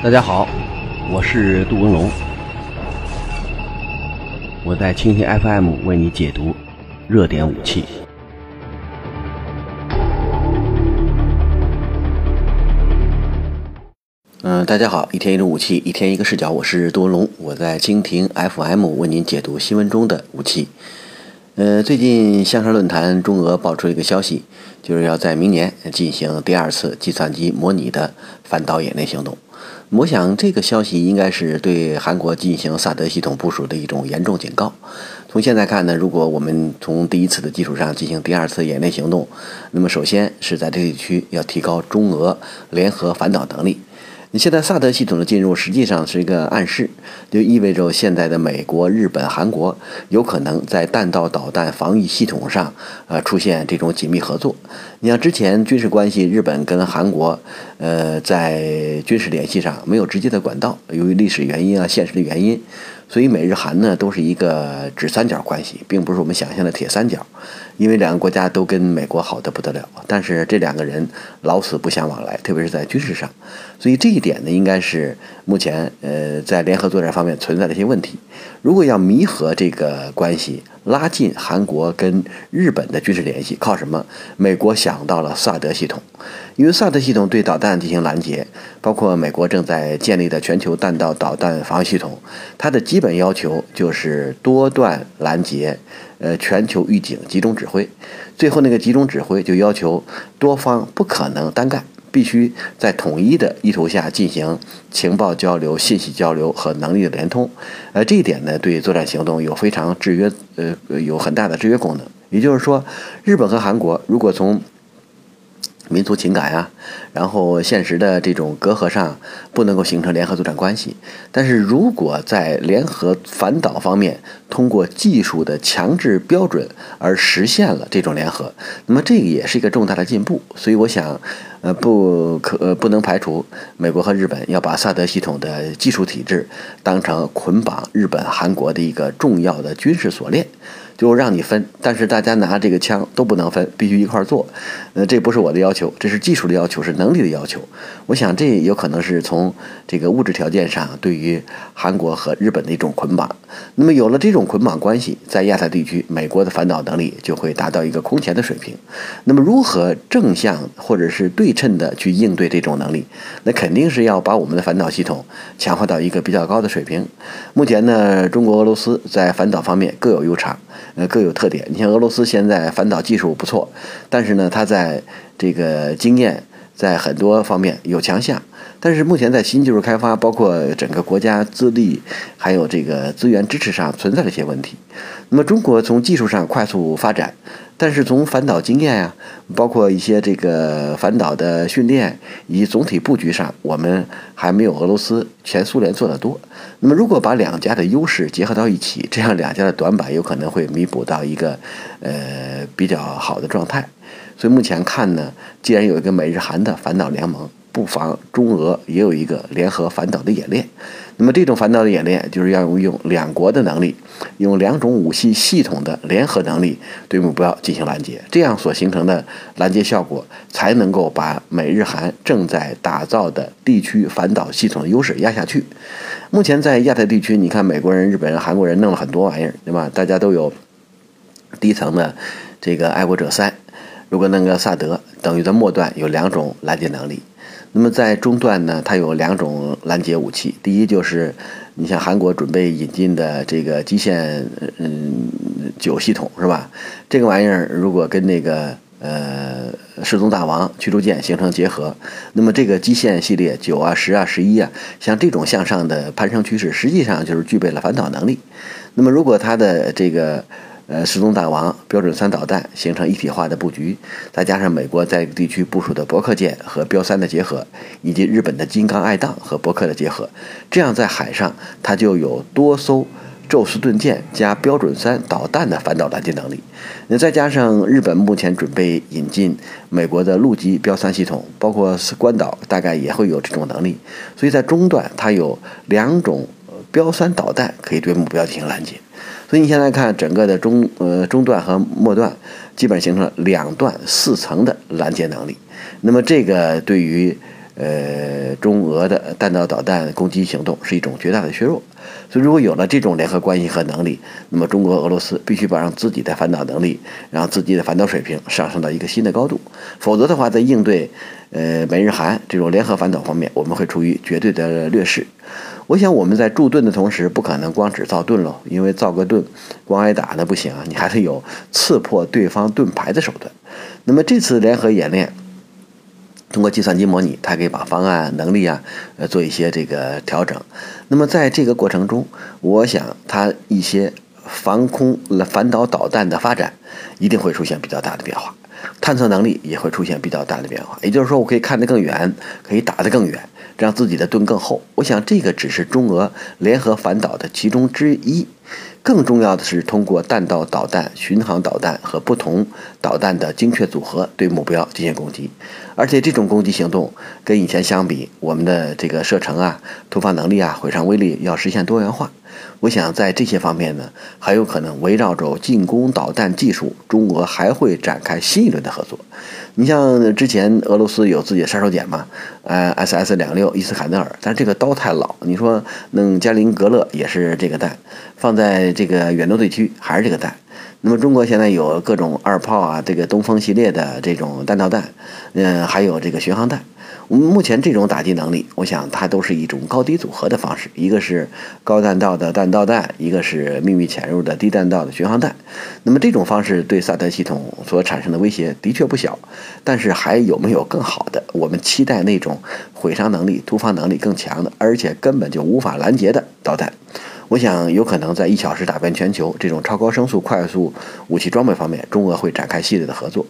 大家好，我是杜文龙，我在蜻蜓 FM 为你解读热点武器。嗯，大家好，一天一种武器，一天一个视角，我是杜文龙，我在蜻蜓 FM 为您解读新闻中的武器。呃，最近香山论坛中俄爆出一个消息，就是要在明年进行第二次计算机模拟的反导演练行动。我想这个消息应该是对韩国进行萨德系统部署的一种严重警告。从现在看呢，如果我们从第一次的基础上进行第二次演练行动，那么首先是在这个地区要提高中俄联合反导能力。你现在萨德系统的进入实际上是一个暗示，就意味着现在的美国、日本、韩国有可能在弹道导弹防御系统上，呃，出现这种紧密合作。你像之前军事关系，日本跟韩国，呃，在军事联系上没有直接的管道，由于历史原因啊、现实的原因，所以美日韩呢都是一个纸三角关系，并不是我们想象的铁三角。因为两个国家都跟美国好的不得了，但是这两个人老死不相往来，特别是在军事上，所以这一点呢，应该是目前呃在联合作战方面存在的一些问题。如果要弥合这个关系，拉近韩国跟日本的军事联系，靠什么？美国想到了萨德系统，因为萨德系统对导弹进行拦截，包括美国正在建立的全球弹道导弹防御系统，它的基本要求就是多段拦截。呃，全球预警集中指挥，最后那个集中指挥就要求多方不可能单干，必须在统一的意图下进行情报交流、信息交流和能力的联通。呃，这一点呢，对作战行动有非常制约，呃，有很大的制约功能。也就是说，日本和韩国如果从民族情感呀，然后现实的这种隔阂上不能够形成联合作战关系，但是如果在联合反导方面通过技术的强制标准而实现了这种联合，那么这个也是一个重大的进步。所以我想，呃，不可不能排除美国和日本要把萨德系统的技术体制当成捆绑日本、韩国的一个重要的军事锁链。就让你分，但是大家拿这个枪都不能分，必须一块儿做。呃，这不是我的要求，这是技术的要求，是能力的要求。我想这有可能是从这个物质条件上对于韩国和日本的一种捆绑。那么有了这种捆绑关系，在亚太地区，美国的反导能力就会达到一个空前的水平。那么如何正向或者是对称的去应对这种能力？那肯定是要把我们的反导系统强化到一个比较高的水平。目前呢，中国、俄罗斯在反导方面各有优长。呃，各有特点。你像俄罗斯现在反导技术不错，但是呢，它在这个经验在很多方面有强项，但是目前在新技术开发，包括整个国家资历还有这个资源支持上存在了一些问题。那么中国从技术上快速发展。但是从反导经验呀，包括一些这个反导的训练以及总体布局上，我们还没有俄罗斯、前苏联做得多。那么，如果把两家的优势结合到一起，这样两家的短板有可能会弥补到一个呃比较好的状态。所以目前看呢，既然有一个美日韩的反导联盟。不妨中俄也有一个联合反导的演练，那么这种反导的演练就是要用两国的能力，用两种武器系统的联合能力对目标进行拦截，这样所形成的拦截效果才能够把美日韩正在打造的地区反导系统的优势压下去。目前在亚太地区，你看美国人、日本人、韩国人弄了很多玩意儿，对吧？大家都有低层的这个爱国者三，如果那个萨德，等于在末段有两种拦截能力。那么在中段呢，它有两种拦截武器。第一就是你像韩国准备引进的这个基线嗯九系统是吧？这个玩意儿如果跟那个呃世宗大王驱逐舰形成结合，那么这个基线系列九啊十啊十一啊，像这种向上的攀升趋势，实际上就是具备了反导能力。那么如果它的这个呃，世宗大王标准三导弹形成一体化的布局，再加上美国在地区部署的伯克舰和标三的结合，以及日本的金刚爱宕和伯克的结合，这样在海上它就有多艘宙斯盾舰加标准三导弹的反导拦截能力。那再加上日本目前准备引进美国的陆基标三系统，包括关岛大概也会有这种能力，所以在中段它有两种标三导弹可以对目标进行拦截。所以你现在看整个的中呃中段和末段，基本形成了两段四层的拦截能力。那么这个对于呃，中俄的弹道导弹攻击行动是一种绝大的削弱。所以，如果有了这种联合关系和能力，那么中国、俄罗斯必须把让自己的反导能力，让自己的反导水平上升到一个新的高度。否则的话，在应对呃美日韩这种联合反导方面，我们会处于绝对的劣势。我想我们在铸盾的同时，不可能光只造盾喽，因为造个盾光挨打那不行啊，你还得有刺破对方盾牌的手段。那么这次联合演练。通过计算机模拟，它可以把方案能力啊，呃，做一些这个调整。那么在这个过程中，我想它一些防空反导导弹的发展一定会出现比较大的变化，探测能力也会出现比较大的变化。也就是说，我可以看得更远，可以打得更远，让自己的盾更厚。我想这个只是中俄联合反导的其中之一。更重要的是，通过弹道导弹、巡航导弹和不同导弹的精确组合，对目标进行攻击。而且，这种攻击行动跟以前相比，我们的这个射程啊、突发能力啊、毁伤威力要实现多元化。我想，在这些方面呢，还有可能围绕着进攻导弹技术，中俄还会展开新一轮的合作。你像之前俄罗斯有自己的杀手锏嘛，呃，SS 两六伊斯坎德尔，但是这个刀太老，你说弄加林格勒也是这个弹，放在这个远东地区还是这个弹。那么中国现在有各种二炮啊，这个东风系列的这种弹道弹，嗯，还有这个巡航弹。我们目前这种打击能力，我想它都是一种高低组合的方式，一个是高弹道的弹道弹，一个是秘密潜入的低弹道的巡航弹。那么这种方式对萨德系统所产生的威胁的确不小，但是还有没有更好的？我们期待那种毁伤能力、突防能力更强的，而且根本就无法拦截的导弹。我想有可能在一小时打遍全球这种超高声速快速武器装备方面，中俄会展开系列的合作。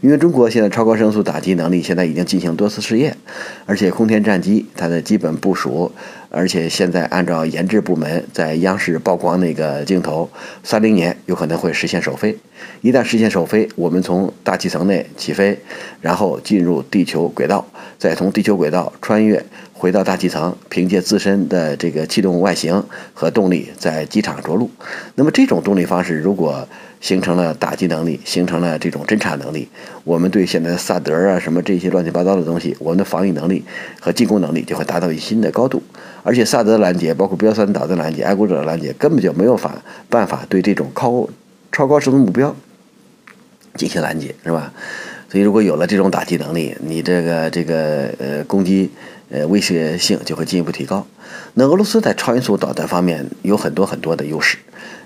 因为中国现在超高声速打击能力现在已经进行多次试验，而且空天战机它的基本部署，而且现在按照研制部门在央视曝光那个镜头，三零年有可能会实现首飞。一旦实现首飞，我们从大气层内起飞，然后进入地球轨道，再从地球轨道穿越。回到大气层，凭借自身的这个气动外形和动力，在机场着陆。那么这种动力方式，如果形成了打击能力，形成了这种侦察能力，我们对现在的萨德啊什么这些乱七八糟的东西，我们的防御能力和进攻能力就会达到一新的高度。而且萨德拦截，包括标三导弹拦截、爱国者拦截，根本就没有法办法对这种高超高速的目标进行拦截，是吧？所以如果有了这种打击能力，你这个这个呃攻击。呃，威胁性就会进一步提高。那俄罗斯在超音速导弹方面有很多很多的优势。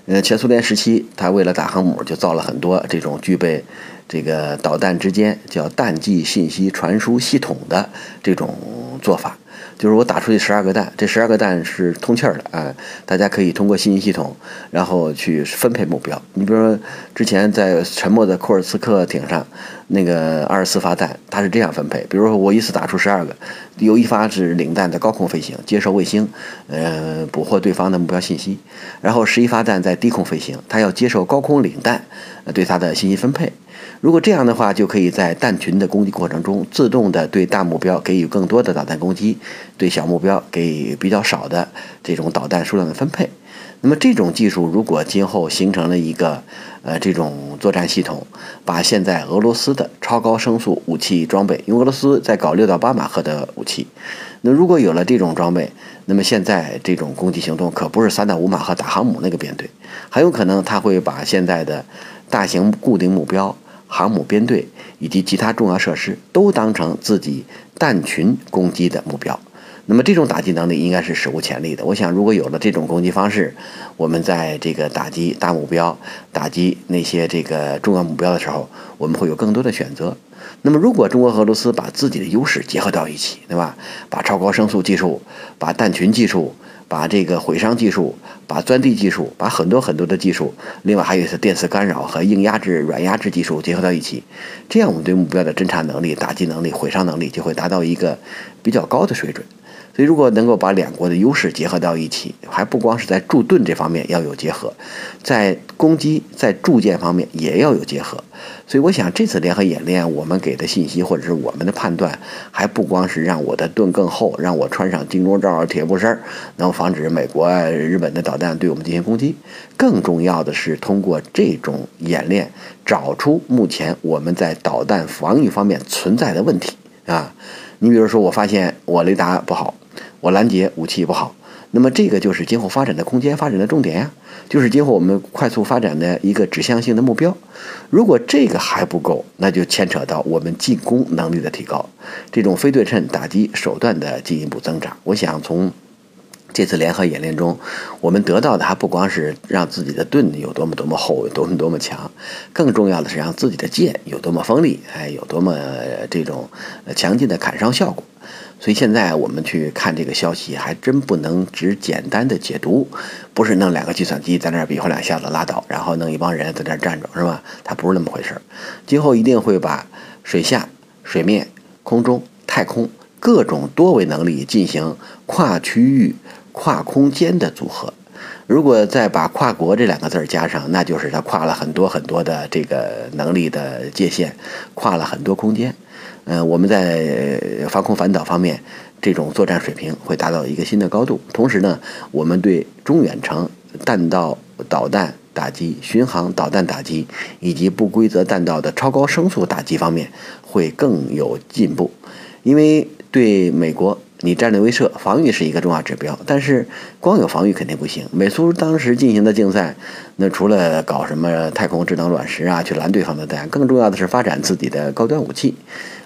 呃，前苏联时期，他为了打航母，就造了很多这种具备这个导弹之间叫弹际信息传输系统的这种做法。就是我打出去十二个弹，这十二个弹是通气儿的啊，大家可以通过信息系统，然后去分配目标。你比如说，之前在沉没的库尔斯克艇上，那个二十四发弹，它是这样分配：比如说我一次打出十二个，有一发是领弹的高空飞行，接收卫星，呃，捕获对方的目标信息；然后十一发弹在低空飞行，它要接受高空领弹，对它的信息分配。如果这样的话，就可以在弹群的攻击过程中，自动的对大目标给予更多的导弹攻击，对小目标给予比较少的这种导弹数量的分配。那么这种技术如果今后形成了一个呃这种作战系统，把现在俄罗斯的超高声速武器装备，因为俄罗斯在搞六到八马赫的武器，那如果有了这种装备，那么现在这种攻击行动可不是三到五马赫打航母那个编队，很有可能他会把现在的大型固定目标。航母编队以及其他重要设施都当成自己弹群攻击的目标，那么这种打击能力应该是史无前例的。我想，如果有了这种攻击方式，我们在这个打击大目标、打击那些这个重要目标的时候，我们会有更多的选择。那么，如果中国和俄罗斯把自己的优势结合到一起，对吧？把超高声速技术、把弹群技术。把这个毁伤技术、把钻地技术、把很多很多的技术，另外还有是电磁干扰和硬压制、软压制技术结合到一起，这样我们对目标的侦察能力、打击能力、毁伤能力就会达到一个比较高的水准。所以，如果能够把两国的优势结合到一起，还不光是在驻盾这方面要有结合，在攻击、在铸舰方面也要有结合。所以，我想这次联合演练，我们给的信息或者是我们的判断，还不光是让我的盾更厚，让我穿上金钟罩、铁布衫，能防止美国、日本的导弹对我们进行攻击。更重要的是，通过这种演练，找出目前我们在导弹防御方面存在的问题。啊。你比如说，我发现我雷达不好，我拦截武器不好，那么这个就是今后发展的空间、发展的重点呀，就是今后我们快速发展的一个指向性的目标。如果这个还不够，那就牵扯到我们进攻能力的提高，这种非对称打击手段的进一步增长。我想从。这次联合演练中，我们得到的还不光是让自己的盾有多么多么厚、有多么多么强，更重要的是让自己的剑有多么锋利，哎，有多么这种强劲的砍伤效果。所以现在我们去看这个消息，还真不能只简单的解读，不是弄两个计算机在那儿比划两下子拉倒，然后弄一帮人在那儿站着，是吧？它不是那么回事儿。今后一定会把水下、水面、空中、太空各种多维能力进行跨区域。跨空间的组合，如果再把“跨国”这两个字儿加上，那就是它跨了很多很多的这个能力的界限，跨了很多空间。呃，我们在防空反导方面，这种作战水平会达到一个新的高度。同时呢，我们对中远程弹道导弹打击、巡航导弹打击以及不规则弹道的超高声速打击方面会更有进步，因为对美国。你战略威慑防御是一个重要指标，但是光有防御肯定不行。美苏当时进行的竞赛，那除了搞什么太空智能卵石啊，去拦对方的弹，更重要的是发展自己的高端武器。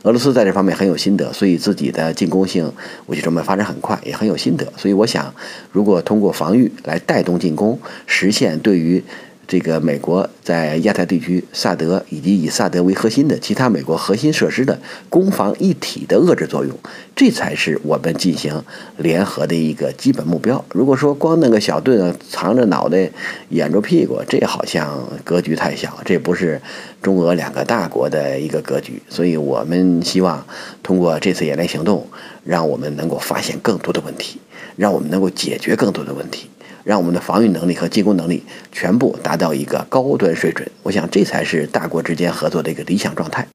俄罗斯在这方面很有心得，所以自己的进攻性武器装备发展很快，也很有心得。所以我想，如果通过防御来带动进攻，实现对于。这个美国在亚太地区萨德以及以萨德为核心的其他美国核心设施的攻防一体的遏制作用，这才是我们进行联合的一个基本目标。如果说光那个小盾藏着脑袋掩着屁股，这好像格局太小，这不是中俄两个大国的一个格局。所以我们希望通过这次演练行动，让我们能够发现更多的问题，让我们能够解决更多的问题。让我们的防御能力和进攻能力全部达到一个高端水准，我想这才是大国之间合作的一个理想状态。